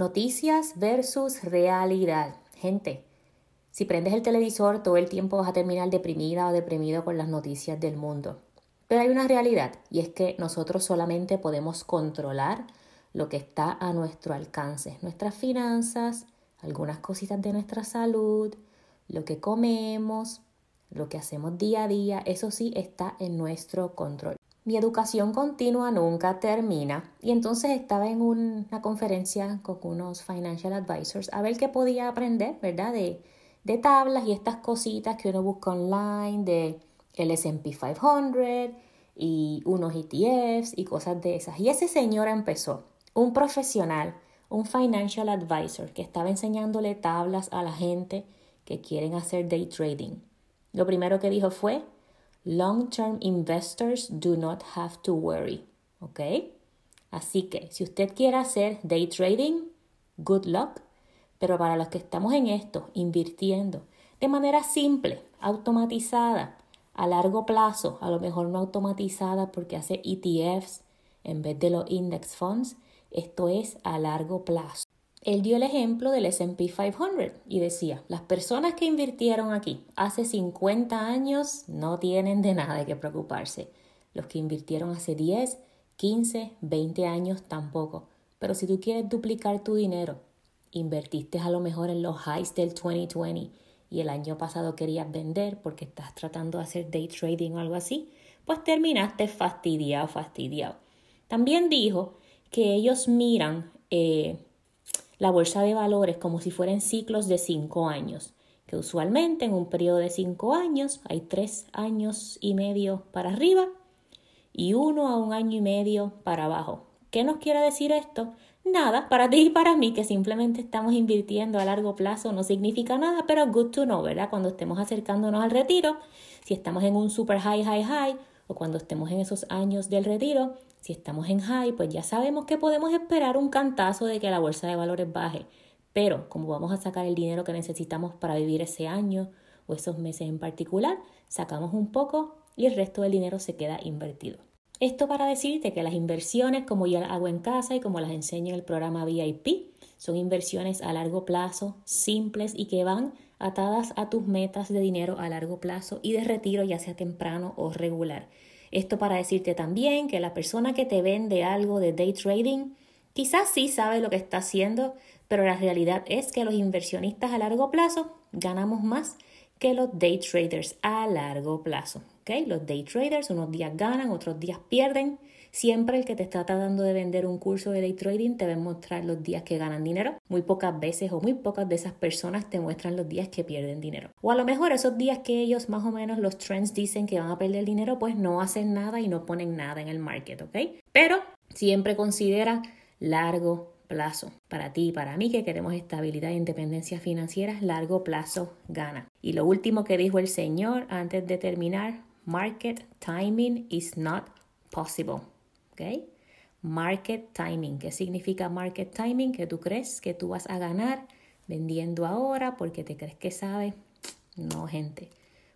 Noticias versus realidad. Gente, si prendes el televisor todo el tiempo vas a terminar deprimida o deprimido con las noticias del mundo. Pero hay una realidad y es que nosotros solamente podemos controlar lo que está a nuestro alcance, nuestras finanzas, algunas cositas de nuestra salud, lo que comemos, lo que hacemos día a día, eso sí está en nuestro control. Mi educación continua nunca termina y entonces estaba en una conferencia con unos financial advisors a ver qué podía aprender, ¿verdad? De, de tablas y estas cositas que uno busca online, de el SP 500 y unos ETFs y cosas de esas. Y ese señor empezó, un profesional, un financial advisor que estaba enseñándole tablas a la gente que quieren hacer day trading. Lo primero que dijo fue, long-term investors do not have to worry. ¿Ok? Así que si usted quiere hacer day trading, good luck. Pero para los que estamos en esto, invirtiendo de manera simple, automatizada, a largo plazo, a lo mejor no automatizada porque hace ETFs en vez de los index funds, esto es a largo plazo. Él dio el ejemplo del SP 500 y decía, las personas que invirtieron aquí hace 50 años no tienen de nada de preocuparse. Los que invirtieron hace 10, 15, 20 años tampoco. Pero si tú quieres duplicar tu dinero, invertiste a lo mejor en los highs del 2020 y el año pasado querías vender porque estás tratando de hacer day trading o algo así, pues terminaste fastidiado, fastidiado. También dijo que ellos miran eh, la bolsa de valores como si fueran ciclos de cinco años, que usualmente en un periodo de cinco años hay tres años y medio para arriba y uno a un año y medio para abajo. ¿Qué nos quiere decir esto? Nada, para ti y para mí, que simplemente estamos invirtiendo a largo plazo, no significa nada, pero good to know, ¿verdad? Cuando estemos acercándonos al retiro, si estamos en un super high, high, high, o cuando estemos en esos años del retiro, si estamos en high, pues ya sabemos que podemos esperar un cantazo de que la bolsa de valores baje. Pero como vamos a sacar el dinero que necesitamos para vivir ese año o esos meses en particular, sacamos un poco y el resto del dinero se queda invertido. Esto para decirte que las inversiones, como ya hago en casa y como las enseño en el programa VIP, son inversiones a largo plazo, simples y que van atadas a tus metas de dinero a largo plazo y de retiro, ya sea temprano o regular. Esto para decirte también que la persona que te vende algo de day trading quizás sí sabe lo que está haciendo, pero la realidad es que los inversionistas a largo plazo ganamos más que los day traders a largo plazo. Los day traders unos días ganan, otros días pierden. Siempre el que te está tratando de vender un curso de day trading te va mostrar los días que ganan dinero. Muy pocas veces o muy pocas de esas personas te muestran los días que pierden dinero. O a lo mejor esos días que ellos más o menos los trends dicen que van a perder dinero, pues no hacen nada y no ponen nada en el market, ¿ok? Pero siempre considera largo plazo. Para ti y para mí que queremos estabilidad e independencia financiera, largo plazo gana. Y lo último que dijo el Señor antes de terminar, market timing is not possible. ¿Ok? Market timing. ¿Qué significa market timing? Que tú crees que tú vas a ganar vendiendo ahora porque te crees que sabes. No, gente.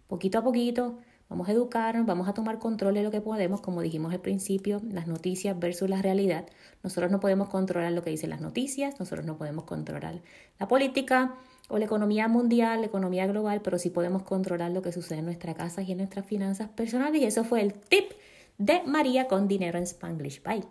Poquito a poquito Vamos a educarnos, vamos a tomar control de lo que podemos, como dijimos al principio, las noticias versus la realidad. Nosotros no podemos controlar lo que dicen las noticias, nosotros no podemos controlar la política o la economía mundial, la economía global, pero sí podemos controlar lo que sucede en nuestra casa y en nuestras finanzas personales. Y eso fue el tip de María con Dinero en Spanglish. Bye.